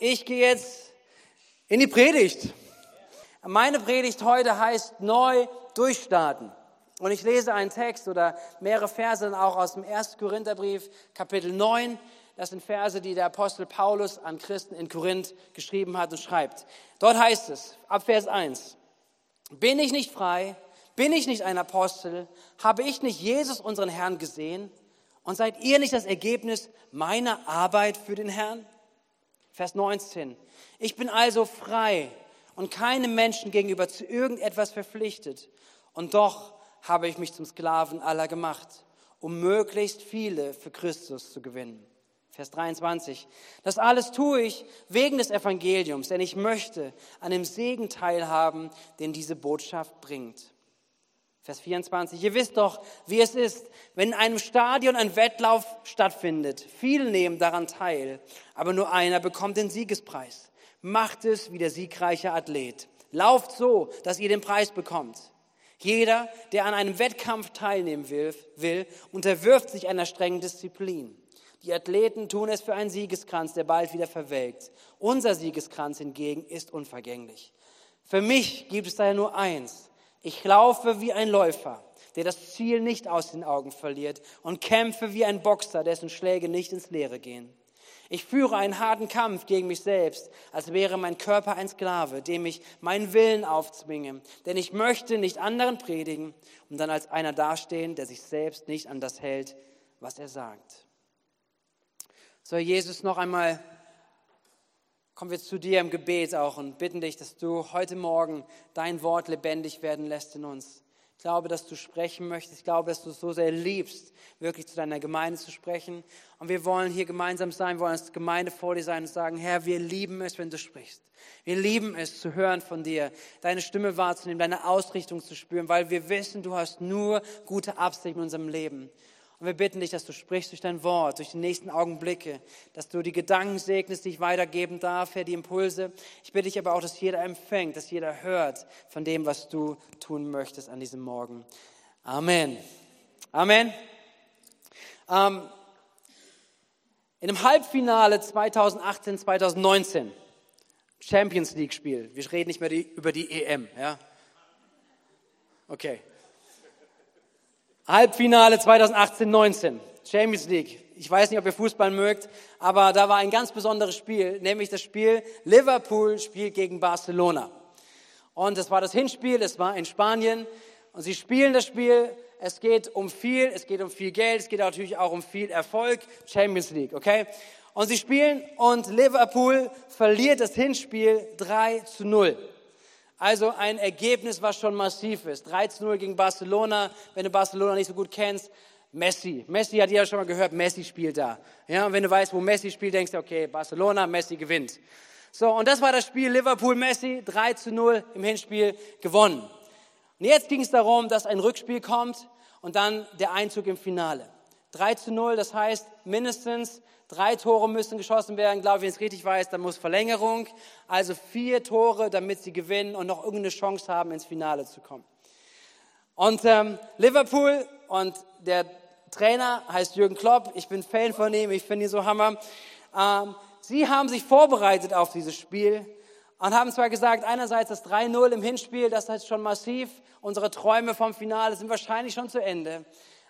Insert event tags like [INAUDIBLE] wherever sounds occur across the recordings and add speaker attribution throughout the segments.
Speaker 1: ich gehe jetzt in die Predigt. Meine Predigt heute heißt neu durchstarten. Und ich lese einen Text oder mehrere Verse auch aus dem 1. Korintherbrief, Kapitel 9. Das sind Verse, die der Apostel Paulus an Christen in Korinth geschrieben hat und schreibt. Dort heißt es, ab Vers 1, bin ich nicht frei? Bin ich nicht ein Apostel? Habe ich nicht Jesus, unseren Herrn, gesehen? Und seid ihr nicht das Ergebnis meiner Arbeit für den Herrn? Vers 19. Ich bin also frei und keinem Menschen gegenüber zu irgendetwas verpflichtet. Und doch habe ich mich zum Sklaven aller gemacht, um möglichst viele für Christus zu gewinnen. Vers 23. Das alles tue ich wegen des Evangeliums, denn ich möchte an dem Segen teilhaben, den diese Botschaft bringt. Vers 24. Ihr wisst doch, wie es ist, wenn in einem Stadion ein Wettlauf stattfindet. Viele nehmen daran teil, aber nur einer bekommt den Siegespreis. Macht es wie der siegreiche Athlet. Lauft so, dass ihr den Preis bekommt. Jeder, der an einem Wettkampf teilnehmen will, will, unterwirft sich einer strengen Disziplin. Die Athleten tun es für einen Siegeskranz, der bald wieder verwelkt. Unser Siegeskranz hingegen ist unvergänglich. Für mich gibt es daher nur eins ich laufe wie ein Läufer, der das Ziel nicht aus den Augen verliert und kämpfe wie ein Boxer, dessen Schläge nicht ins Leere gehen. Ich führe einen harten Kampf gegen mich selbst, als wäre mein Körper ein Sklave, dem ich meinen Willen aufzwinge. Denn ich möchte nicht anderen predigen und dann als einer dastehen, der sich selbst nicht an das hält, was er sagt. Soll Jesus noch einmal kommen wir zu dir im Gebet auch und bitten dich, dass du heute Morgen dein Wort lebendig werden lässt in uns. Ich glaube, dass du sprechen möchtest. Ich glaube, dass du es so sehr liebst, wirklich zu deiner Gemeinde zu sprechen. Und wir wollen hier gemeinsam sein, wollen als Gemeinde vor dir sein und sagen, Herr, wir lieben es, wenn du sprichst. Wir lieben es zu hören von dir, deine Stimme wahrzunehmen, deine Ausrichtung zu spüren, weil wir wissen, du hast nur gute Absichten in unserem Leben. Und wir bitten dich, dass du sprichst durch dein Wort, durch die nächsten Augenblicke, dass du die Gedanken segnest, die ich weitergeben darf, Herr, die Impulse. Ich bitte dich aber auch, dass jeder empfängt, dass jeder hört von dem, was du tun möchtest an diesem Morgen. Amen. Amen. Ähm, in dem Halbfinale 2018, 2019, Champions League Spiel. Wir reden nicht mehr die, über die EM, ja? Okay. Halbfinale 2018-19, Champions League. Ich weiß nicht, ob ihr Fußball mögt, aber da war ein ganz besonderes Spiel, nämlich das Spiel Liverpool spielt gegen Barcelona. Und das war das Hinspiel, es war in Spanien und sie spielen das Spiel. Es geht um viel, es geht um viel Geld, es geht natürlich auch um viel Erfolg, Champions League, okay? Und sie spielen und Liverpool verliert das Hinspiel 3 zu 0. Also ein Ergebnis, was schon massiv ist. 13-0 gegen Barcelona. Wenn du Barcelona nicht so gut kennst, Messi. Messi hat ja schon mal gehört, Messi spielt da. Ja, und wenn du weißt, wo Messi spielt, denkst du, okay, Barcelona, Messi gewinnt. So, und das war das Spiel Liverpool-Messi, 3 zu 0 im Hinspiel gewonnen. Und jetzt ging es darum, dass ein Rückspiel kommt und dann der Einzug im Finale. 3 zu 0, das heißt mindestens Drei Tore müssen geschossen werden, glaube ich, wenn ich es richtig weiß, dann muss Verlängerung. Also vier Tore, damit sie gewinnen und noch irgendeine Chance haben, ins Finale zu kommen. Und ähm, Liverpool und der Trainer heißt Jürgen Klopp. Ich bin Fan von ihm, ich finde ihn so Hammer. Ähm, sie haben sich vorbereitet auf dieses Spiel und haben zwar gesagt, einerseits das 3-0 im Hinspiel, das ist schon massiv. Unsere Träume vom Finale sind wahrscheinlich schon zu Ende.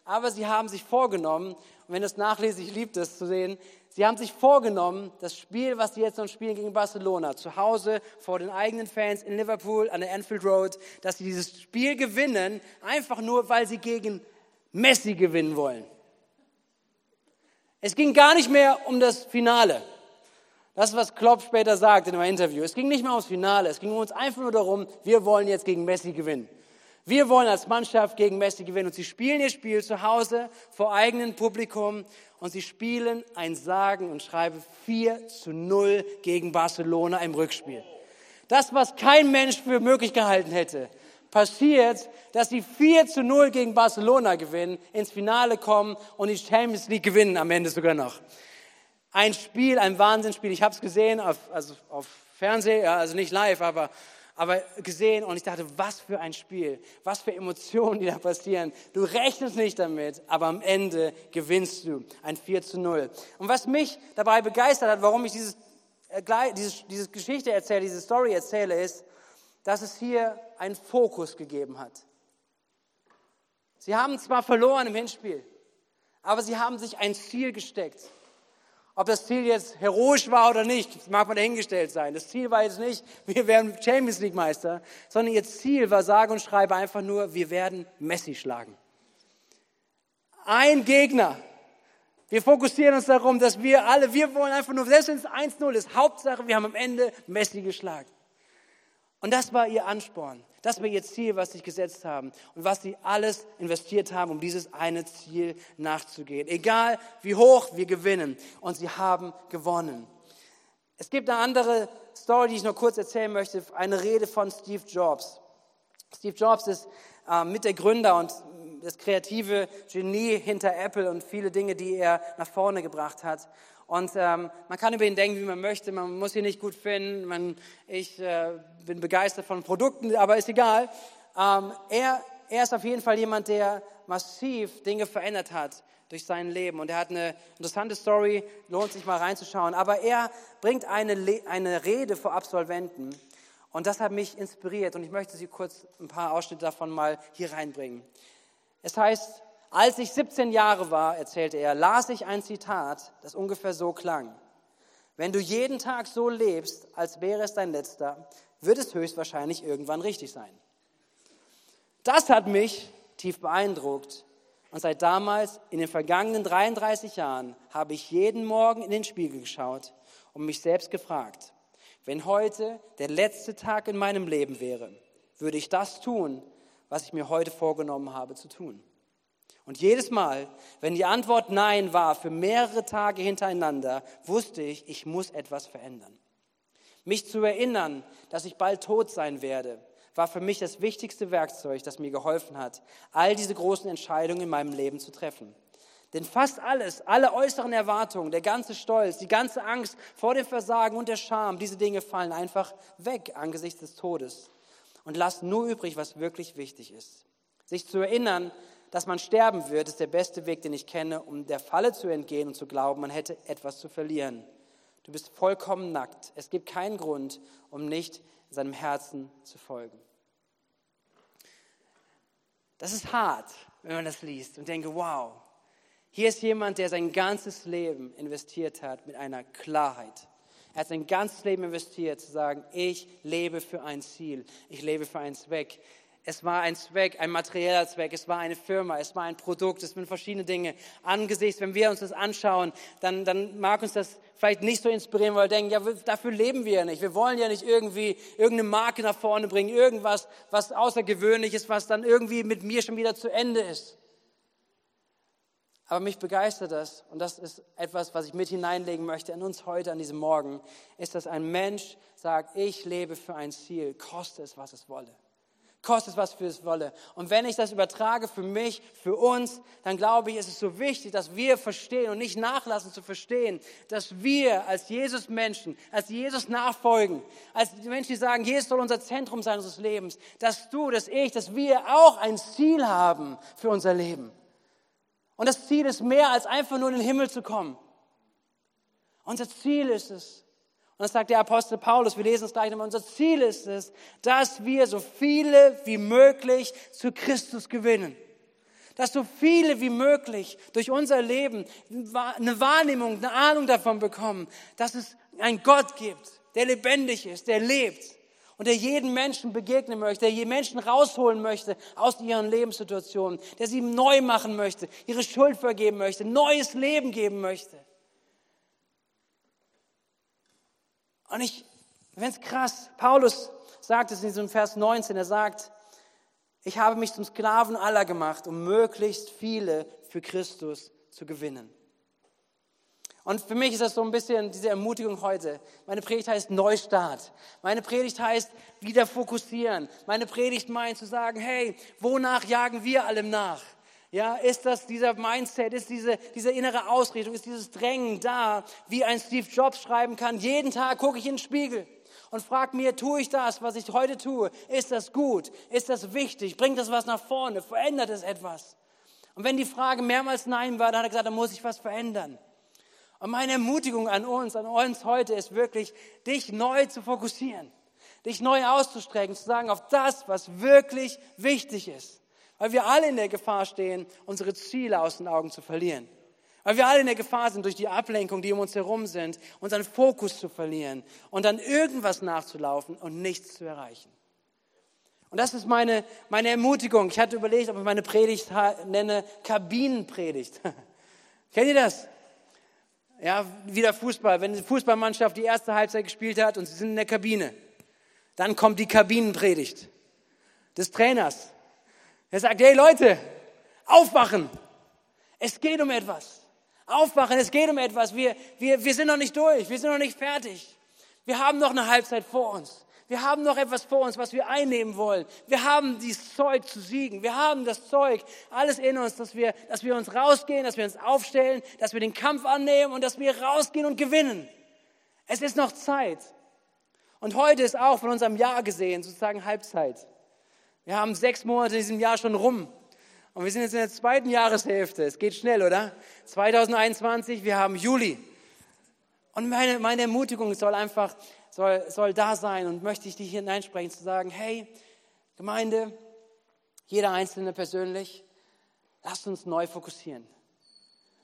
Speaker 1: Aber sie haben sich vorgenommen, wenn es nachlese, ich liebe das zu sehen, sie haben sich vorgenommen, das Spiel, was sie jetzt noch spielen gegen Barcelona, zu Hause vor den eigenen Fans in Liverpool an der Anfield Road, dass sie dieses Spiel gewinnen, einfach nur, weil sie gegen Messi gewinnen wollen. Es ging gar nicht mehr um das Finale. Das was Klopp später sagt in einem Interview. Es ging nicht mehr ums Finale. Es ging uns einfach nur darum, wir wollen jetzt gegen Messi gewinnen. Wir wollen als Mannschaft gegen Messi gewinnen und sie spielen ihr Spiel zu Hause vor eigenem Publikum und sie spielen ein Sagen und schreiben 4 zu 0 gegen Barcelona im Rückspiel. Das, was kein Mensch für möglich gehalten hätte, passiert, dass sie 4 zu 0 gegen Barcelona gewinnen, ins Finale kommen und die Champions League gewinnen am Ende sogar noch. Ein Spiel, ein Wahnsinnsspiel. Ich habe es gesehen auf, also auf Fernsehen, also nicht live, aber aber gesehen und ich dachte, was für ein Spiel, was für Emotionen, die da passieren. Du rechnest nicht damit, aber am Ende gewinnst du ein 4 zu 0. Und was mich dabei begeistert hat, warum ich dieses äh, diese, diese Geschichte erzähle, diese Story erzähle, ist, dass es hier einen Fokus gegeben hat. Sie haben zwar verloren im Hinspiel, aber sie haben sich ein Ziel gesteckt. Ob das Ziel jetzt heroisch war oder nicht, mag man dahingestellt sein. Das Ziel war jetzt nicht, wir werden Champions League Meister, sondern ihr Ziel war sage und schreibe einfach nur, wir werden Messi schlagen. Ein Gegner. Wir fokussieren uns darum, dass wir alle, wir wollen einfach nur, selbst wenn es 1-0 ist, Hauptsache, wir haben am Ende Messi geschlagen. Und das war ihr Ansporn. Das war ihr Ziel, was sie gesetzt haben und was sie alles investiert haben, um dieses eine Ziel nachzugehen. Egal wie hoch wir gewinnen. Und sie haben gewonnen. Es gibt eine andere Story, die ich noch kurz erzählen möchte. Eine Rede von Steve Jobs. Steve Jobs ist äh, mit der Gründer und das kreative Genie hinter Apple und viele Dinge, die er nach vorne gebracht hat. Und ähm, man kann über ihn denken, wie man möchte. Man muss ihn nicht gut finden. Man, ich äh, bin begeistert von Produkten, aber ist egal. Ähm, er, er ist auf jeden Fall jemand, der massiv Dinge verändert hat durch sein Leben. Und er hat eine interessante Story, lohnt sich mal reinzuschauen. Aber er bringt eine, eine Rede vor Absolventen. Und das hat mich inspiriert. Und ich möchte Sie kurz ein paar Ausschnitte davon mal hier reinbringen. Es heißt, als ich 17 Jahre war, erzählte er, las ich ein Zitat, das ungefähr so klang. Wenn du jeden Tag so lebst, als wäre es dein letzter, wird es höchstwahrscheinlich irgendwann richtig sein. Das hat mich tief beeindruckt. Und seit damals, in den vergangenen 33 Jahren, habe ich jeden Morgen in den Spiegel geschaut und mich selbst gefragt, wenn heute der letzte Tag in meinem Leben wäre, würde ich das tun, was ich mir heute vorgenommen habe zu tun. Und jedes Mal, wenn die Antwort Nein war, für mehrere Tage hintereinander, wusste ich, ich muss etwas verändern. Mich zu erinnern, dass ich bald tot sein werde, war für mich das wichtigste Werkzeug, das mir geholfen hat, all diese großen Entscheidungen in meinem Leben zu treffen. Denn fast alles, alle äußeren Erwartungen, der ganze Stolz, die ganze Angst vor dem Versagen und der Scham, diese Dinge fallen einfach weg angesichts des Todes und lassen nur übrig, was wirklich wichtig ist. Sich zu erinnern, dass man sterben wird, ist der beste Weg, den ich kenne, um der Falle zu entgehen und zu glauben, man hätte etwas zu verlieren. Du bist vollkommen nackt. Es gibt keinen Grund, um nicht seinem Herzen zu folgen. Das ist hart, wenn man das liest und denke, wow, hier ist jemand, der sein ganzes Leben investiert hat mit einer Klarheit. Er hat sein ganzes Leben investiert, zu sagen, ich lebe für ein Ziel, ich lebe für einen Zweck. Es war ein Zweck, ein materieller Zweck, es war eine Firma, es war ein Produkt, es sind verschiedene Dinge. Angesichts, wenn wir uns das anschauen, dann, dann mag uns das vielleicht nicht so inspirieren, weil wir denken, ja, dafür leben wir ja nicht. Wir wollen ja nicht irgendwie irgendeine Marke nach vorne bringen, irgendwas, was außergewöhnlich ist, was dann irgendwie mit mir schon wieder zu Ende ist. Aber mich begeistert das, und das ist etwas, was ich mit hineinlegen möchte in uns heute, an diesem Morgen, ist, dass ein Mensch sagt, ich lebe für ein Ziel, koste es, was es wolle kostet was für es wolle. Und wenn ich das übertrage für mich, für uns, dann glaube ich, ist es so wichtig, dass wir verstehen und nicht nachlassen zu verstehen, dass wir als Jesus Menschen, als Jesus nachfolgen, als die Menschen, die sagen, Jesus soll unser Zentrum sein unseres Lebens, dass du, dass ich, dass wir auch ein Ziel haben für unser Leben. Und das Ziel ist mehr als einfach nur in den Himmel zu kommen. Unser Ziel ist es, und das sagt der Apostel Paulus, wir lesen es gleich nochmal, unser Ziel ist es, dass wir so viele wie möglich zu Christus gewinnen. Dass so viele wie möglich durch unser Leben eine Wahrnehmung, eine Ahnung davon bekommen, dass es einen Gott gibt, der lebendig ist, der lebt und der jeden Menschen begegnen möchte, der jeden Menschen rausholen möchte aus ihren Lebenssituationen, der sie neu machen möchte, ihre Schuld vergeben möchte, neues Leben geben möchte. Und ich finde es krass. Paulus sagt es in diesem Vers 19. Er sagt, ich habe mich zum Sklaven aller gemacht, um möglichst viele für Christus zu gewinnen. Und für mich ist das so ein bisschen diese Ermutigung heute. Meine Predigt heißt Neustart. Meine Predigt heißt wieder fokussieren. Meine Predigt meint zu sagen, hey, wonach jagen wir allem nach? Ja, ist das dieser Mindset, ist diese, diese innere Ausrichtung, ist dieses Drängen da, wie ein Steve Jobs schreiben kann, jeden Tag gucke ich in den Spiegel und frage mir, tue ich das, was ich heute tue? Ist das gut? Ist das wichtig? Bringt das was nach vorne? Verändert es etwas? Und wenn die Frage mehrmals Nein war, dann hat er gesagt, da muss ich was verändern. Und meine Ermutigung an uns, an uns heute ist wirklich, dich neu zu fokussieren, dich neu auszustrecken, zu sagen auf das, was wirklich wichtig ist. Weil wir alle in der Gefahr stehen, unsere Ziele aus den Augen zu verlieren. Weil wir alle in der Gefahr sind, durch die Ablenkung, die um uns herum sind, unseren Fokus zu verlieren und dann irgendwas nachzulaufen und nichts zu erreichen. Und das ist meine, meine Ermutigung. Ich hatte überlegt, ob ich meine Predigt nenne Kabinenpredigt. [LAUGHS] Kennt ihr das? Ja, wieder Fußball. Wenn die Fußballmannschaft die erste Halbzeit gespielt hat und sie sind in der Kabine, dann kommt die Kabinenpredigt des Trainers. Er sagt, hey Leute, aufwachen. Es geht um etwas. Aufwachen, es geht um etwas. Wir, wir, wir sind noch nicht durch, wir sind noch nicht fertig. Wir haben noch eine Halbzeit vor uns. Wir haben noch etwas vor uns, was wir einnehmen wollen. Wir haben dieses Zeug zu siegen. Wir haben das Zeug, alles in uns, dass wir, dass wir uns rausgehen, dass wir uns aufstellen, dass wir den Kampf annehmen und dass wir rausgehen und gewinnen. Es ist noch Zeit. Und heute ist auch von unserem Jahr gesehen, sozusagen Halbzeit. Wir haben sechs Monate in diesem Jahr schon rum. Und wir sind jetzt in der zweiten Jahreshälfte. Es geht schnell, oder? 2021, wir haben Juli. Und meine, meine Ermutigung soll einfach, soll, soll da sein und möchte ich dich hier hineinsprechen, zu sagen, hey, Gemeinde, jeder Einzelne persönlich, lasst uns neu fokussieren.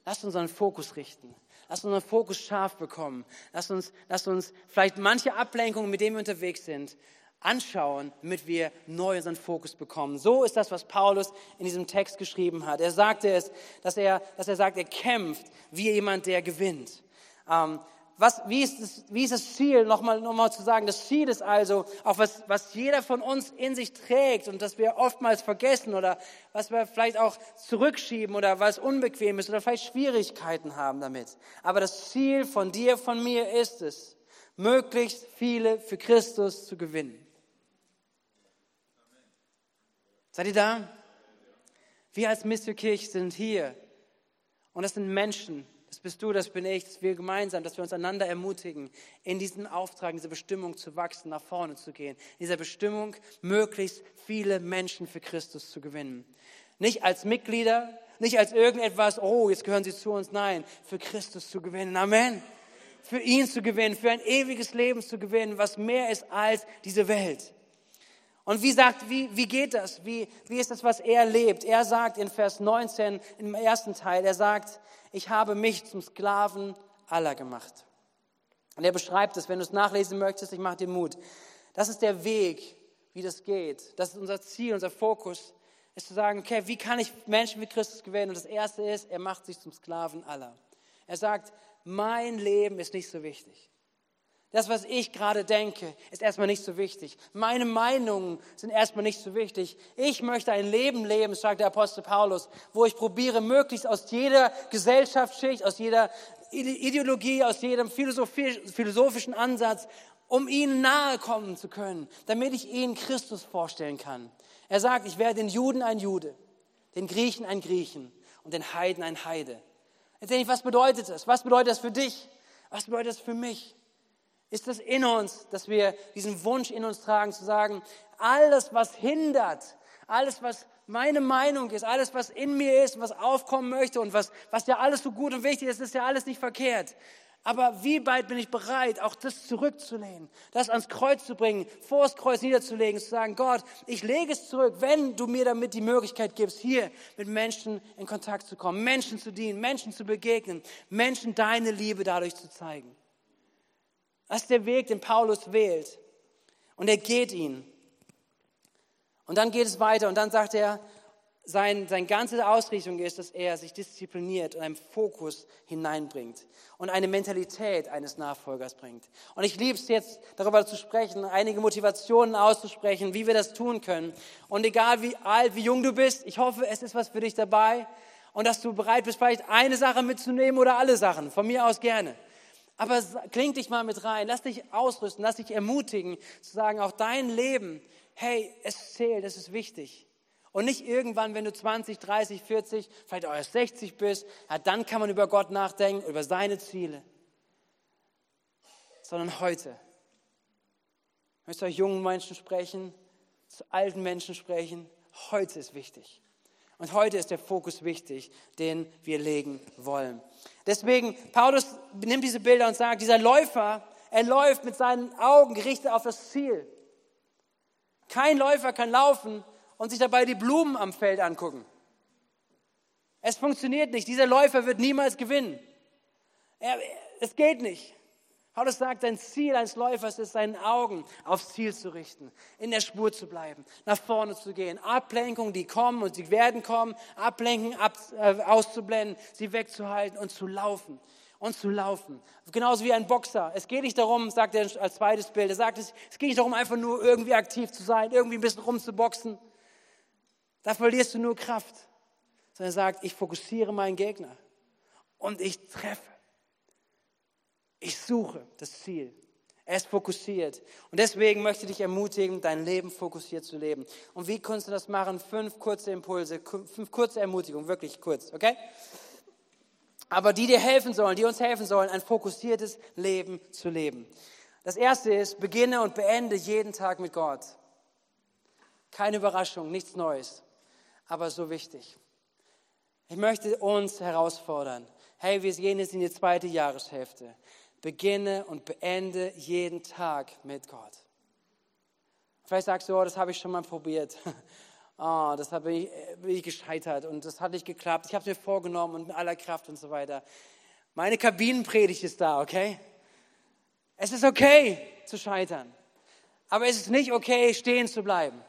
Speaker 1: Lasst unseren Fokus richten. Lasst unseren Fokus scharf bekommen. Lasst uns, lasst uns vielleicht manche Ablenkungen, mit denen wir unterwegs sind, anschauen, damit wir neu unseren Fokus bekommen. So ist das, was Paulus in diesem Text geschrieben hat. Er sagte es, dass er, dass er sagt, er kämpft wie jemand, der gewinnt. Ähm, was, wie, ist das, wie ist das Ziel? Nochmal, nochmal zu sagen, das Ziel ist also, auch was, was jeder von uns in sich trägt und das wir oftmals vergessen oder was wir vielleicht auch zurückschieben oder was unbequem ist oder vielleicht Schwierigkeiten haben damit. Aber das Ziel von dir, von mir ist es, möglichst viele für Christus zu gewinnen. Seid ihr da? Wir als Mr. Kirch sind hier und das sind Menschen, das bist du, das bin ich, dass wir gemeinsam, dass wir uns einander ermutigen, in diesen Auftrag, in dieser Bestimmung zu wachsen, nach vorne zu gehen. In dieser Bestimmung, möglichst viele Menschen für Christus zu gewinnen. Nicht als Mitglieder, nicht als irgendetwas, oh, jetzt gehören sie zu uns. Nein, für Christus zu gewinnen. Amen. Für ihn zu gewinnen, für ein ewiges Leben zu gewinnen, was mehr ist als diese Welt. Und wie sagt, wie, wie geht das? Wie, wie ist das, was er lebt? Er sagt in Vers 19 im ersten Teil, er sagt, ich habe mich zum Sklaven aller gemacht. Und er beschreibt es, wenn du es nachlesen möchtest, ich mache dir Mut. Das ist der Weg, wie das geht. Das ist unser Ziel, unser Fokus, ist zu sagen, okay, wie kann ich Menschen wie Christus gewinnen? Und das Erste ist, er macht sich zum Sklaven aller. Er sagt, mein Leben ist nicht so wichtig. Das, was ich gerade denke, ist erstmal nicht so wichtig. Meine Meinungen sind erstmal nicht so wichtig. Ich möchte ein Leben leben, sagt der Apostel Paulus, wo ich probiere, möglichst aus jeder Gesellschaftsschicht, aus jeder Ideologie, aus jedem philosophischen Ansatz, um ihnen nahe kommen zu können, damit ich ihnen Christus vorstellen kann. Er sagt, ich werde den Juden ein Jude, den Griechen ein Griechen und den Heiden ein Heide. Jetzt denke ich, was bedeutet das? Was bedeutet das für dich? Was bedeutet das für mich? Ist das in uns, dass wir diesen Wunsch in uns tragen, zu sagen, alles, was hindert, alles, was meine Meinung ist, alles, was in mir ist, was aufkommen möchte und was, was ja alles so gut und wichtig ist, ist ja alles nicht verkehrt. Aber wie weit bin ich bereit, auch das zurückzulehnen, das ans Kreuz zu bringen, vor das Kreuz niederzulegen, zu sagen, Gott, ich lege es zurück, wenn du mir damit die Möglichkeit gibst, hier mit Menschen in Kontakt zu kommen, Menschen zu dienen, Menschen zu begegnen, Menschen deine Liebe dadurch zu zeigen. Das ist der Weg, den Paulus wählt. Und er geht ihn. Und dann geht es weiter und dann sagt er, sein, seine ganze Ausrichtung ist, dass er sich diszipliniert und einen Fokus hineinbringt und eine Mentalität eines Nachfolgers bringt. Und ich liebe es jetzt, darüber zu sprechen, einige Motivationen auszusprechen, wie wir das tun können. Und egal wie alt, wie jung du bist, ich hoffe, es ist was für dich dabei und dass du bereit bist, vielleicht eine Sache mitzunehmen oder alle Sachen. Von mir aus gerne. Aber kling dich mal mit rein, lass dich ausrüsten, lass dich ermutigen, zu sagen, auch dein Leben, hey, es zählt, es ist wichtig. Und nicht irgendwann, wenn du 20, 30, 40, vielleicht auch erst 60 bist, ja, dann kann man über Gott nachdenken, über seine Ziele. Sondern heute. Ich möchte euch jungen Menschen sprechen, zu alten Menschen sprechen. Heute ist wichtig. Und heute ist der Fokus wichtig, den wir legen wollen. Deswegen, Paulus nimmt diese Bilder und sagt, dieser Läufer, er läuft mit seinen Augen gerichtet auf das Ziel. Kein Läufer kann laufen und sich dabei die Blumen am Feld angucken. Es funktioniert nicht. Dieser Läufer wird niemals gewinnen. Er, es geht nicht. Paulus sagt, dein Ziel eines Läufers ist, seinen Augen aufs Ziel zu richten, in der Spur zu bleiben, nach vorne zu gehen. Ablenkungen, die kommen und sie werden kommen, Ablenken ab, äh, auszublenden, sie wegzuhalten und zu laufen. Und zu laufen. Genauso wie ein Boxer. Es geht nicht darum, sagt er als zweites Bild, er sagt, es, es geht nicht darum, einfach nur irgendwie aktiv zu sein, irgendwie ein bisschen rumzuboxen. Da verlierst du nur Kraft. Sondern er sagt, ich fokussiere meinen Gegner und ich treffe. Ich suche das Ziel. Er ist fokussiert. Und deswegen möchte ich dich ermutigen, dein Leben fokussiert zu leben. Und wie kannst du das machen? Fünf kurze Impulse, fünf kurze Ermutigungen, wirklich kurz, okay? Aber die dir helfen sollen, die uns helfen sollen, ein fokussiertes Leben zu leben. Das erste ist, beginne und beende jeden Tag mit Gott. Keine Überraschung, nichts Neues, aber so wichtig. Ich möchte uns herausfordern. Hey, wir gehen jetzt in die zweite Jahreshälfte beginne und beende jeden Tag mit Gott. Vielleicht sagst du, oh, das habe ich schon mal probiert. Oh, [LAUGHS] das habe ich, bin ich gescheitert und das hat nicht geklappt. Ich habe es mir vorgenommen und mit aller Kraft und so weiter. Meine Kabinenpredigt ist da, okay? Es ist okay zu scheitern. Aber es ist nicht okay, stehen zu bleiben.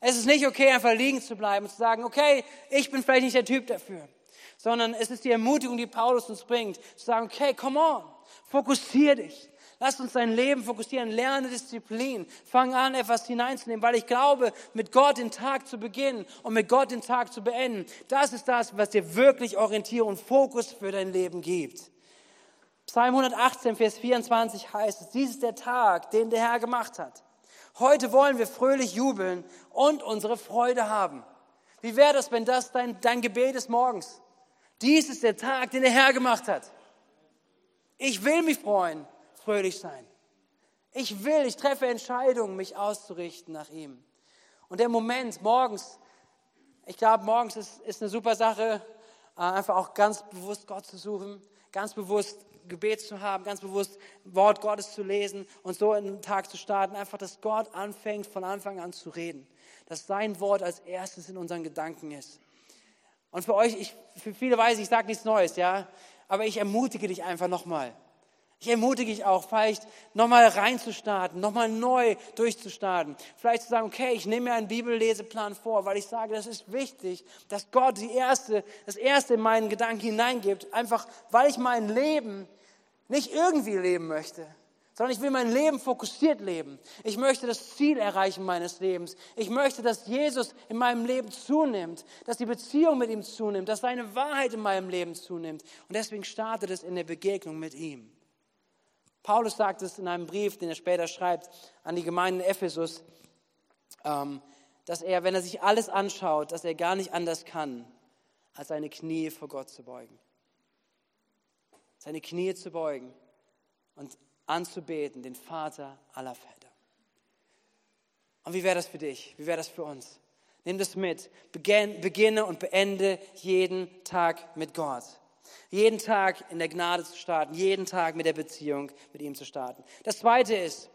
Speaker 1: Es ist nicht okay, einfach liegen zu bleiben und zu sagen, okay, ich bin vielleicht nicht der Typ dafür. Sondern es ist die Ermutigung, die Paulus uns bringt, zu sagen, okay, come on, Fokussier dich. Lass uns dein Leben fokussieren. Lerne Disziplin. Fang an, etwas hineinzunehmen, weil ich glaube, mit Gott den Tag zu beginnen und mit Gott den Tag zu beenden, das ist das, was dir wirklich Orientierung und Fokus für dein Leben gibt. Psalm 118, Vers 24 heißt es, dies ist der Tag, den der Herr gemacht hat. Heute wollen wir fröhlich jubeln und unsere Freude haben. Wie wäre das, wenn das dein, dein Gebet ist morgens? Dies ist der Tag, den der Herr gemacht hat. Ich will mich freuen, fröhlich sein. Ich will, ich treffe Entscheidungen, mich auszurichten nach ihm. Und der Moment morgens, ich glaube, morgens ist, ist eine super Sache, äh, einfach auch ganz bewusst Gott zu suchen, ganz bewusst Gebet zu haben, ganz bewusst Wort Gottes zu lesen und so in den Tag zu starten. Einfach, dass Gott anfängt, von Anfang an zu reden. Dass sein Wort als erstes in unseren Gedanken ist. Und für euch, ich, für viele weiß ich, ich sage nichts Neues, ja. Aber ich ermutige dich einfach nochmal. Ich ermutige dich auch, vielleicht nochmal reinzustarten, nochmal neu durchzustarten. Vielleicht zu sagen, okay, ich nehme mir einen Bibelleseplan vor, weil ich sage, das ist wichtig, dass Gott die erste, das Erste in meinen Gedanken hineingibt. Einfach, weil ich mein Leben nicht irgendwie leben möchte, sondern ich will mein Leben fokussiert leben. Ich möchte das Ziel erreichen meines Lebens. Ich möchte, dass Jesus in meinem Leben zunimmt, dass die Beziehung mit ihm zunimmt, dass seine Wahrheit in meinem Leben zunimmt. Und deswegen startet es in der Begegnung mit ihm. Paulus sagt es in einem Brief, den er später schreibt an die Gemeinde in Ephesus, ähm, dass er, wenn er sich alles anschaut, dass er gar nicht anders kann, als seine Knie vor Gott zu beugen. Seine Knie zu beugen und anzubeten, den Vater aller Väter. Und wie wäre das für dich? Wie wäre das für uns? Nimm das mit. Beginne und beende jeden Tag mit Gott. Jeden Tag in der Gnade zu starten, jeden Tag mit der Beziehung mit ihm zu starten. Das zweite ist,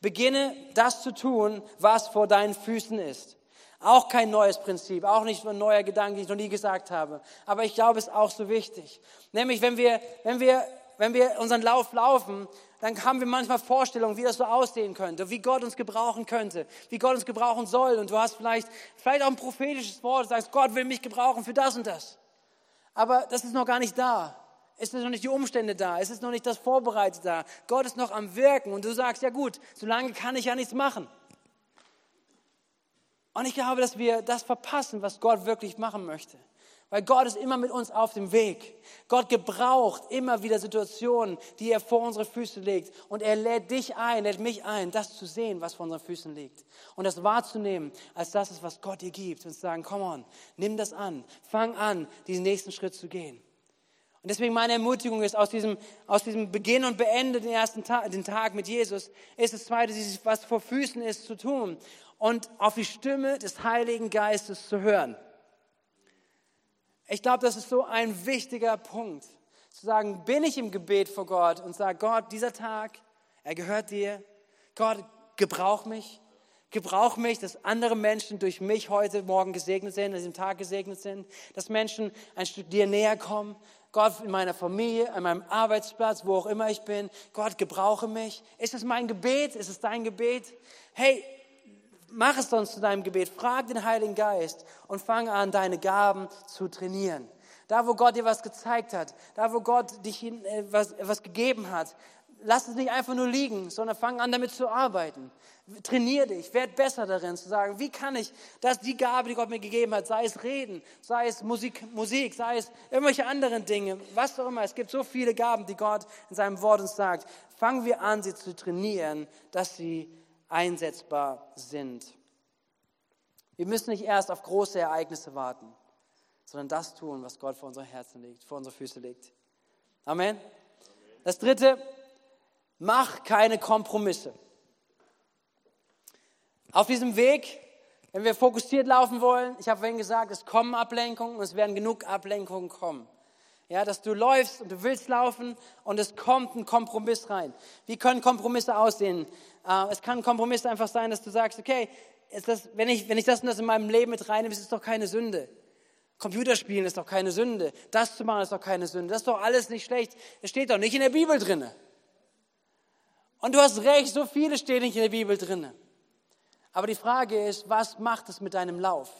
Speaker 1: beginne das zu tun, was vor deinen Füßen ist. Auch kein neues Prinzip, auch nicht ein neuer Gedanke, den ich noch nie gesagt habe. Aber ich glaube, es ist auch so wichtig. Nämlich, wenn wir, wenn wir, wenn wir unseren Lauf laufen, dann haben wir manchmal Vorstellungen, wie das so aussehen könnte, wie Gott uns gebrauchen könnte, wie Gott uns gebrauchen soll. Und du hast vielleicht, vielleicht auch ein prophetisches Wort, sagst, Gott will mich gebrauchen für das und das. Aber das ist noch gar nicht da. Es sind noch nicht die Umstände da. Es ist noch nicht das Vorbereitet da. Gott ist noch am Wirken. Und du sagst, ja gut, solange kann ich ja nichts machen. Und ich glaube, dass wir das verpassen, was Gott wirklich machen möchte. Weil Gott ist immer mit uns auf dem Weg. Gott gebraucht immer wieder Situationen, die er vor unsere Füße legt. Und er lädt dich ein, lädt mich ein, das zu sehen, was vor unseren Füßen liegt. Und das wahrzunehmen, als das ist, was Gott dir gibt. Und zu sagen, come on, nimm das an. Fang an, diesen nächsten Schritt zu gehen. Und deswegen meine Ermutigung ist, aus diesem, aus diesem Beginn und Beende den ersten Tag, den Tag mit Jesus, ist das zweite, was vor Füßen ist, zu tun. Und auf die Stimme des Heiligen Geistes zu hören. Ich glaube, das ist so ein wichtiger Punkt. Zu sagen, bin ich im Gebet vor Gott und sage, Gott, dieser Tag, er gehört dir. Gott, gebrauch mich. Gebrauch mich, dass andere Menschen durch mich heute Morgen gesegnet sind, dass sie im Tag gesegnet sind, dass Menschen ein Stück dir näher kommen. Gott, in meiner Familie, an meinem Arbeitsplatz, wo auch immer ich bin. Gott, gebrauche mich. Ist es mein Gebet? Ist es dein Gebet? Hey, mach es sonst zu deinem Gebet. Frag den Heiligen Geist und fang an, deine Gaben zu trainieren. Da, wo Gott dir was gezeigt hat, da, wo Gott dich äh, was, was gegeben hat, lass es nicht einfach nur liegen, sondern fang an, damit zu arbeiten. Trainier dich, werd besser darin, zu sagen, wie kann ich das, die Gabe, die Gott mir gegeben hat, sei es Reden, sei es Musik, Musik, sei es irgendwelche anderen Dinge, was auch immer. Es gibt so viele Gaben, die Gott in seinem Wort uns sagt. Fangen wir an, sie zu trainieren, dass sie einsetzbar sind. Wir müssen nicht erst auf große Ereignisse warten, sondern das tun, was Gott vor unsere Herzen legt, vor unsere Füße legt. Amen. Das dritte, Mach keine Kompromisse. Auf diesem Weg, wenn wir fokussiert laufen wollen, ich habe vorhin gesagt, es kommen Ablenkungen und es werden genug Ablenkungen kommen. Ja, dass du läufst und du willst laufen und es kommt ein Kompromiss rein. Wie können Kompromisse aussehen? Äh, es kann ein Kompromiss einfach sein, dass du sagst, okay, das, wenn, ich, wenn ich das und das in meinem Leben mit reinnehme, ist es doch keine Sünde. Computerspielen ist doch keine Sünde. Das zu machen ist doch keine Sünde. Das ist doch alles nicht schlecht. Es steht doch nicht in der Bibel drinne. Und du hast recht, so viele stehen nicht in der Bibel drin. Aber die Frage ist, was macht es mit deinem Lauf?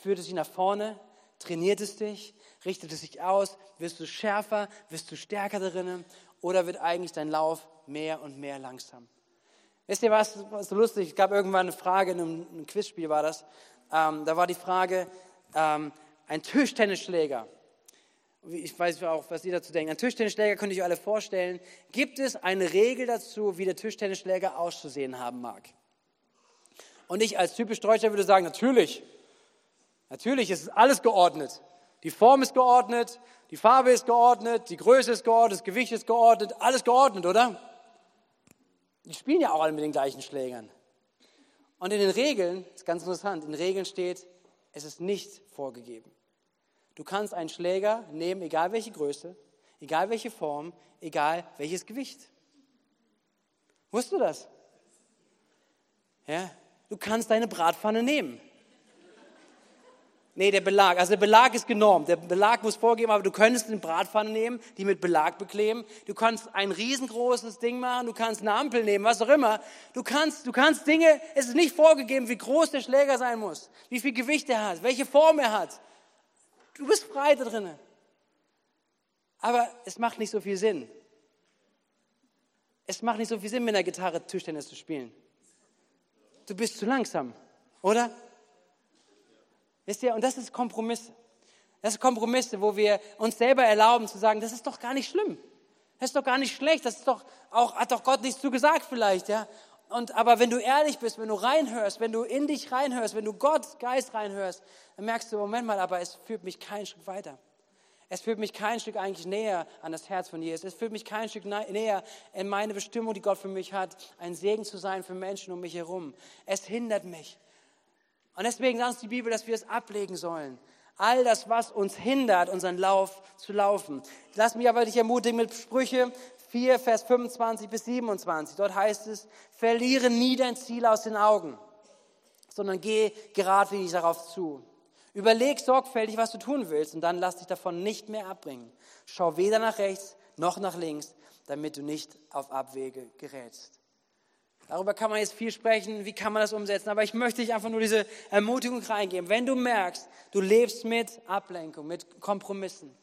Speaker 1: Führt es dich nach vorne? Trainiert es dich? Richtet es sich aus? Wirst du schärfer? Wirst du stärker darin? Oder wird eigentlich dein Lauf mehr und mehr langsam? Wisst ihr was, was so lustig? Es gab irgendwann eine Frage, in einem, einem Quizspiel war das. Ähm, da war die Frage, ähm, ein Tischtennisschläger ich weiß auch, was ihr dazu denkt. Ein Tischtennisschläger könnt ihr euch alle vorstellen. Gibt es eine Regel dazu, wie der Tischtennisschläger auszusehen haben mag? Und ich als typisch Deutscher würde sagen, natürlich. Natürlich ist alles geordnet. Die Form ist geordnet, die Farbe ist geordnet, die Größe ist geordnet, das Gewicht ist geordnet, alles geordnet, oder? Die spielen ja auch alle mit den gleichen Schlägern. Und in den Regeln, ist ganz interessant, in den Regeln steht, es ist nicht vorgegeben. Du kannst einen Schläger nehmen, egal welche Größe, egal welche Form, egal welches Gewicht. Wusstest du das? Ja, du kannst deine Bratpfanne nehmen. Nee, der Belag. Also der Belag ist genormt. Der Belag muss vorgeben, aber du könntest eine Bratpfanne nehmen, die mit Belag bekleben. Du kannst ein riesengroßes Ding machen, du kannst eine Ampel nehmen, was auch immer. Du kannst, du kannst Dinge, es ist nicht vorgegeben, wie groß der Schläger sein muss, wie viel Gewicht er hat, welche Form er hat. Du bist frei da drinnen. Aber es macht nicht so viel Sinn. Es macht nicht so viel Sinn, mit einer Gitarre Tischtennis zu spielen. Du bist zu langsam, oder? Wisst ihr, und das ist Kompromisse. Das ist Kompromisse, wo wir uns selber erlauben zu sagen, das ist doch gar nicht schlimm. Das ist doch gar nicht schlecht. Das ist doch auch, hat doch Gott nichts zugesagt vielleicht, ja. Und, aber wenn du ehrlich bist, wenn du reinhörst, wenn du in dich reinhörst, wenn du Gott Geist reinhörst, dann merkst du, Moment mal, aber es führt mich kein Stück weiter. Es führt mich kein Stück eigentlich näher an das Herz von Jesus. Es führt mich kein Stück näher in meine Bestimmung, die Gott für mich hat, ein Segen zu sein für Menschen um mich herum. Es hindert mich. Und deswegen sagt uns die Bibel, dass wir es ablegen sollen. All das, was uns hindert, unseren Lauf zu laufen. Lass mich aber dich ermutigen mit Sprüche 4, Vers 25 bis 27. Dort heißt es, verliere nie dein Ziel aus den Augen, sondern geh geradlinig darauf zu. Überleg sorgfältig, was du tun willst und dann lass dich davon nicht mehr abbringen. Schau weder nach rechts noch nach links, damit du nicht auf Abwege gerätst. Darüber kann man jetzt viel sprechen, wie kann man das umsetzen, aber ich möchte dich einfach nur diese Ermutigung reingeben. Wenn du merkst, du lebst mit Ablenkung, mit Kompromissen,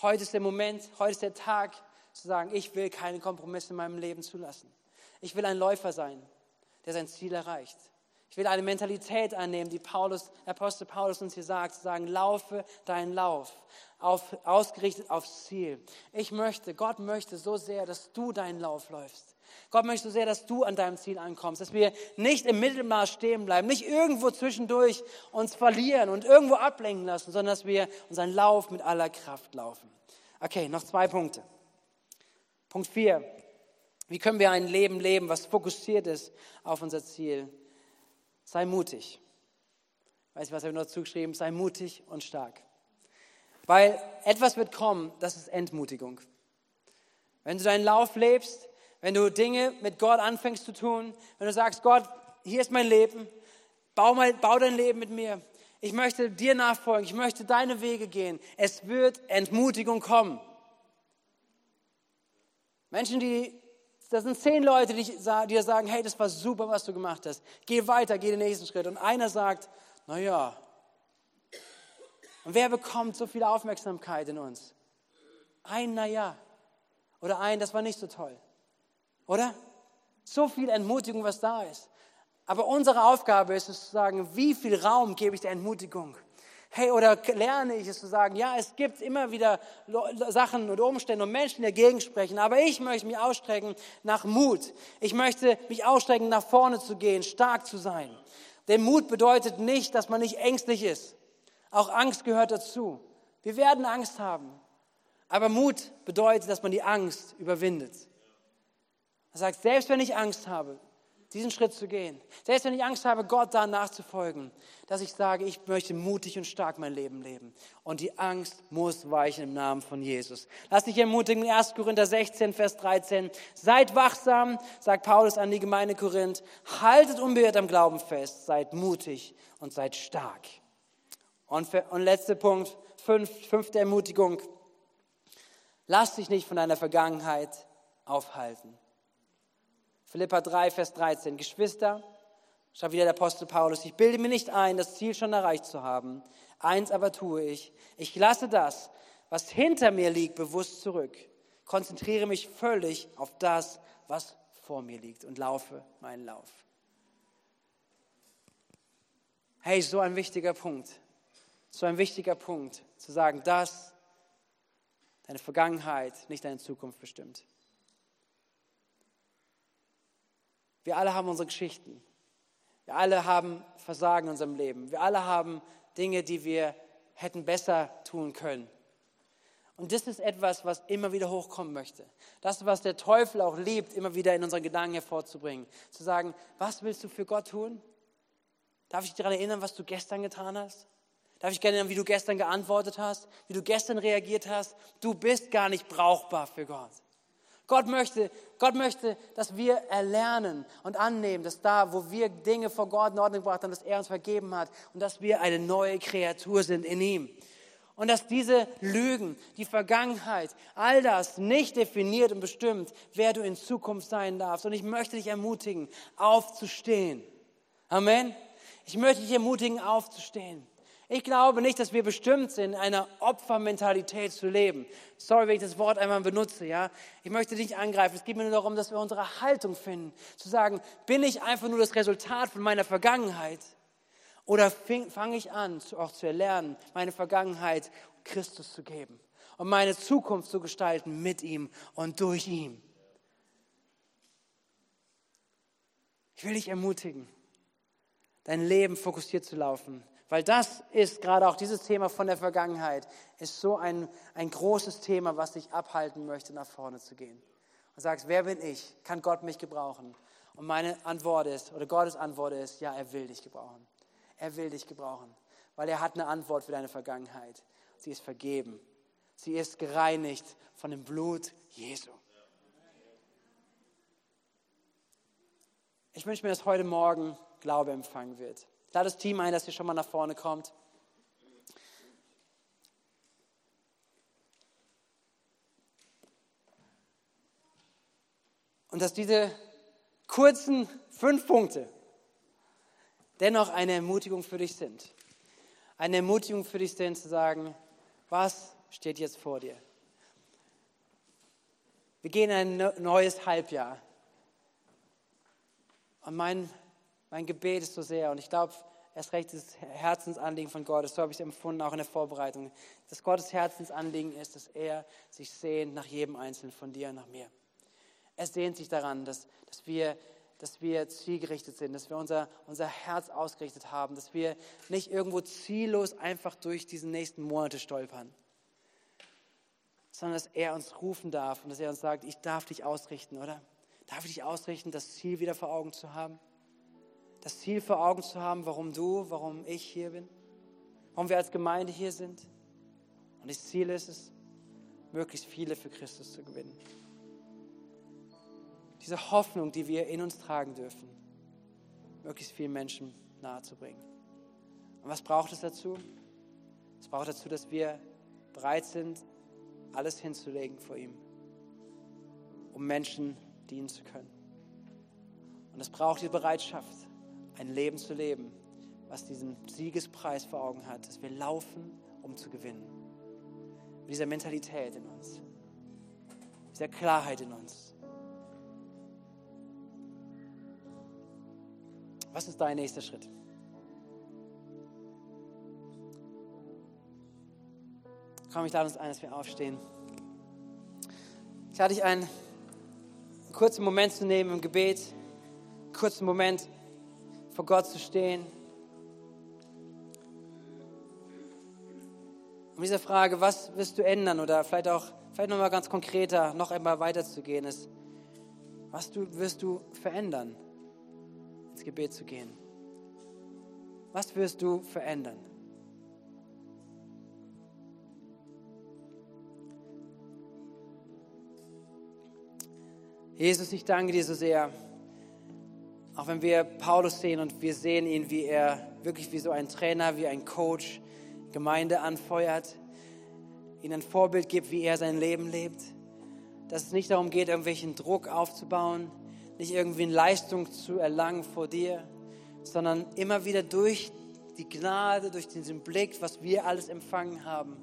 Speaker 1: heute ist der Moment, heute ist der Tag, zu sagen, ich will keine Kompromisse in meinem Leben zulassen. Ich will ein Läufer sein, der sein Ziel erreicht. Ich will eine Mentalität annehmen, die Paulus, Apostel Paulus uns hier sagt, zu sagen, laufe deinen Lauf, auf, ausgerichtet aufs Ziel. Ich möchte, Gott möchte so sehr, dass du deinen Lauf läufst. Gott möchte so sehr, dass du an deinem Ziel ankommst, dass wir nicht im Mittelmaß stehen bleiben, nicht irgendwo zwischendurch uns verlieren und irgendwo ablenken lassen, sondern dass wir unseren Lauf mit aller Kraft laufen. Okay, noch zwei Punkte. Punkt 4. Wie können wir ein Leben leben, was fokussiert ist auf unser Ziel? Sei mutig. Weißt du, was habe ich noch zugeschrieben? Sei mutig und stark. Weil etwas wird kommen, das ist Entmutigung. Wenn du deinen Lauf lebst, wenn du Dinge mit Gott anfängst zu tun, wenn du sagst, Gott, hier ist mein Leben, bau, mal, bau dein Leben mit mir. Ich möchte dir nachfolgen, ich möchte deine Wege gehen. Es wird Entmutigung kommen. Menschen, die, das sind zehn Leute, die, dir sagen, hey, das war super, was du gemacht hast. Geh weiter, geh den nächsten Schritt. Und einer sagt, naja. Und wer bekommt so viel Aufmerksamkeit in uns? Ein naja. Oder ein, das war nicht so toll. Oder? So viel Entmutigung, was da ist. Aber unsere Aufgabe ist es zu sagen, wie viel Raum gebe ich der Entmutigung? Hey, oder lerne ich es zu sagen, ja, es gibt immer wieder Sachen und Umstände und Menschen, die dagegen sprechen, aber ich möchte mich ausstrecken nach Mut. Ich möchte mich ausstrecken, nach vorne zu gehen, stark zu sein. Denn Mut bedeutet nicht, dass man nicht ängstlich ist. Auch Angst gehört dazu. Wir werden Angst haben. Aber Mut bedeutet, dass man die Angst überwindet. Er sagt, selbst wenn ich Angst habe, diesen Schritt zu gehen, selbst wenn ich Angst habe, Gott da nachzufolgen, dass ich sage, ich möchte mutig und stark mein Leben leben. Und die Angst muss weichen im Namen von Jesus. Lass dich ermutigen, 1. Korinther 16, Vers 13. Seid wachsam, sagt Paulus an die Gemeinde Korinth. Haltet unbeirrt am Glauben fest. Seid mutig und seid stark. Und, für, und letzter Punkt, fünf, fünfte Ermutigung. Lass dich nicht von deiner Vergangenheit aufhalten. Philippa 3, Vers 13. Geschwister, schreibt wieder der Apostel Paulus, ich bilde mir nicht ein, das Ziel schon erreicht zu haben. Eins aber tue ich. Ich lasse das, was hinter mir liegt, bewusst zurück. Konzentriere mich völlig auf das, was vor mir liegt und laufe meinen Lauf. Hey, so ein wichtiger Punkt. So ein wichtiger Punkt, zu sagen, dass deine Vergangenheit nicht deine Zukunft bestimmt. Wir alle haben unsere Geschichten. Wir alle haben Versagen in unserem Leben. Wir alle haben Dinge, die wir hätten besser tun können. Und das ist etwas, was immer wieder hochkommen möchte. Das, was der Teufel auch liebt, immer wieder in unseren Gedanken hervorzubringen. Zu sagen, was willst du für Gott tun? Darf ich dich daran erinnern, was du gestern getan hast? Darf ich gerne erinnern, wie du gestern geantwortet hast? Wie du gestern reagiert hast? Du bist gar nicht brauchbar für Gott. Gott möchte, Gott möchte, dass wir erlernen und annehmen, dass da, wo wir Dinge vor Gott in Ordnung gebracht haben, dass er uns vergeben hat und dass wir eine neue Kreatur sind in ihm. Und dass diese Lügen, die Vergangenheit, all das nicht definiert und bestimmt, wer du in Zukunft sein darfst. Und ich möchte dich ermutigen, aufzustehen. Amen. Ich möchte dich ermutigen, aufzustehen. Ich glaube nicht, dass wir bestimmt sind, einer Opfermentalität zu leben. Sorry, wenn ich das Wort einmal benutze, ja. Ich möchte dich angreifen. Es geht mir nur darum, dass wir unsere Haltung finden. Zu sagen, bin ich einfach nur das Resultat von meiner Vergangenheit? Oder fange ich an, auch zu erlernen, meine Vergangenheit Christus zu geben und meine Zukunft zu gestalten mit ihm und durch ihn? Ich will dich ermutigen, dein Leben fokussiert zu laufen weil das ist gerade auch dieses Thema von der Vergangenheit, ist so ein, ein großes Thema, was dich abhalten möchte, nach vorne zu gehen. Und sagst, wer bin ich? Kann Gott mich gebrauchen? Und meine Antwort ist, oder Gottes Antwort ist, ja, er will dich gebrauchen. Er will dich gebrauchen, weil er hat eine Antwort für deine Vergangenheit. Sie ist vergeben. Sie ist gereinigt von dem Blut Jesu. Ich wünsche mir, dass heute Morgen Glaube empfangen wird. Lade das Team ein, dass ihr schon mal nach vorne kommt. Und dass diese kurzen fünf Punkte dennoch eine Ermutigung für dich sind. Eine Ermutigung für dich sind, zu sagen, was steht jetzt vor dir? Wir gehen in ein neues Halbjahr. Und mein mein Gebet ist so sehr und ich glaube, erst recht das Herzensanliegen von Gott, so habe ich es empfunden, auch in der Vorbereitung, dass Gottes Herzensanliegen ist, dass er sich sehnt nach jedem Einzelnen von dir und nach mir. Er sehnt sich daran, dass, dass, wir, dass wir zielgerichtet sind, dass wir unser, unser Herz ausgerichtet haben, dass wir nicht irgendwo ziellos einfach durch diese nächsten Monate stolpern, sondern dass er uns rufen darf und dass er uns sagt, ich darf dich ausrichten, oder? Darf ich dich ausrichten, das Ziel wieder vor Augen zu haben? Das Ziel vor Augen zu haben, warum du, warum ich hier bin, warum wir als Gemeinde hier sind. Und das Ziel ist es, möglichst viele für Christus zu gewinnen. Diese Hoffnung, die wir in uns tragen dürfen, möglichst vielen Menschen nahezubringen. Und was braucht es dazu? Es braucht dazu, dass wir bereit sind, alles hinzulegen vor ihm, um Menschen dienen zu können. Und es braucht die Bereitschaft, ein Leben zu leben, was diesen Siegespreis vor Augen hat, dass wir laufen, um zu gewinnen. Mit dieser Mentalität in uns, dieser Klarheit in uns. Was ist dein nächster Schritt? Komm, ich lade uns ein, dass wir aufstehen. Ich lade dich ein, einen kurzen Moment zu nehmen im Gebet, einen kurzen Moment vor Gott zu stehen. Um diese Frage, was wirst du ändern oder vielleicht auch, vielleicht nochmal ganz konkreter, noch einmal weiterzugehen, ist, was du, wirst du verändern, ins Gebet zu gehen? Was wirst du verändern? Jesus, ich danke dir so sehr, auch wenn wir Paulus sehen und wir sehen ihn, wie er wirklich wie so ein Trainer, wie ein Coach Gemeinde anfeuert, ihnen ein Vorbild gibt, wie er sein Leben lebt, dass es nicht darum geht, irgendwelchen Druck aufzubauen, nicht irgendwie eine Leistung zu erlangen vor dir, sondern immer wieder durch die Gnade, durch diesen Blick, was wir alles empfangen haben,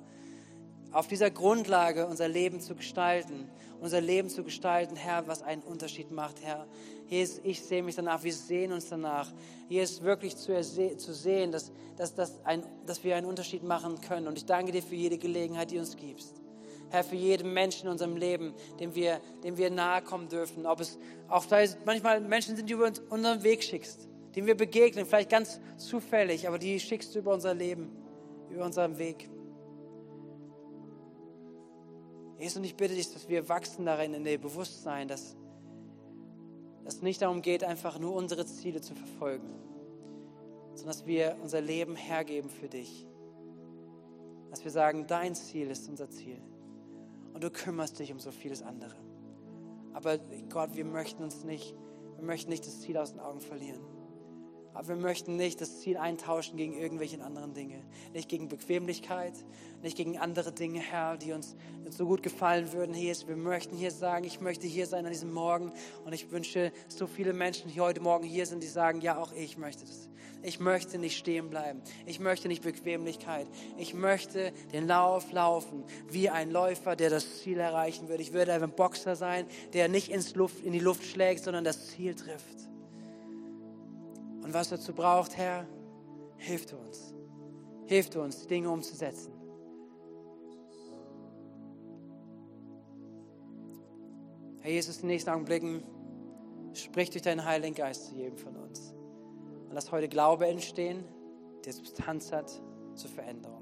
Speaker 1: auf dieser Grundlage unser Leben zu gestalten, unser Leben zu gestalten, Herr, was einen Unterschied macht, Herr. Jesus, ich sehe mich danach, wir sehen uns danach. Hier ist wirklich zu, zu sehen, dass, dass, dass, ein, dass wir einen Unterschied machen können. Und ich danke dir für jede Gelegenheit, die du uns gibst. Herr, für jeden Menschen in unserem Leben, dem wir, dem wir nahe kommen dürfen. Ob es auch manchmal Menschen sind, die du uns unseren Weg schickst, denen wir begegnen, vielleicht ganz zufällig, aber die schickst du über unser Leben, über unseren Weg. Jesus, und ich bitte dich, dass wir wachsen darin, in dem Bewusstsein, dass es nicht darum geht, einfach nur unsere Ziele zu verfolgen, sondern dass wir unser Leben hergeben für dich. Dass wir sagen, dein Ziel ist unser Ziel. Und du kümmerst dich um so vieles andere. Aber Gott, wir möchten uns nicht, wir möchten nicht das Ziel aus den Augen verlieren. Aber wir möchten nicht das Ziel eintauschen gegen irgendwelche anderen Dinge. Nicht gegen Bequemlichkeit, nicht gegen andere Dinge, Herr, die uns, so gut gefallen würden. Hier wir möchten hier sagen, ich möchte hier sein an diesem Morgen. Und ich wünsche so viele Menschen, die heute Morgen hier sind, die sagen, ja, auch ich möchte das. Ich möchte nicht stehen bleiben. Ich möchte nicht Bequemlichkeit. Ich möchte den Lauf laufen, wie ein Läufer, der das Ziel erreichen wird. Ich würde ein Boxer sein, der nicht ins Luft, in die Luft schlägt, sondern das Ziel trifft. Und was dazu braucht, Herr, hilf du uns. Hilf du uns, die Dinge umzusetzen. Herr Jesus, in den nächsten Augenblicken sprich durch deinen Heiligen Geist zu jedem von uns. Und lass heute Glaube entstehen, der Substanz hat zur Veränderung.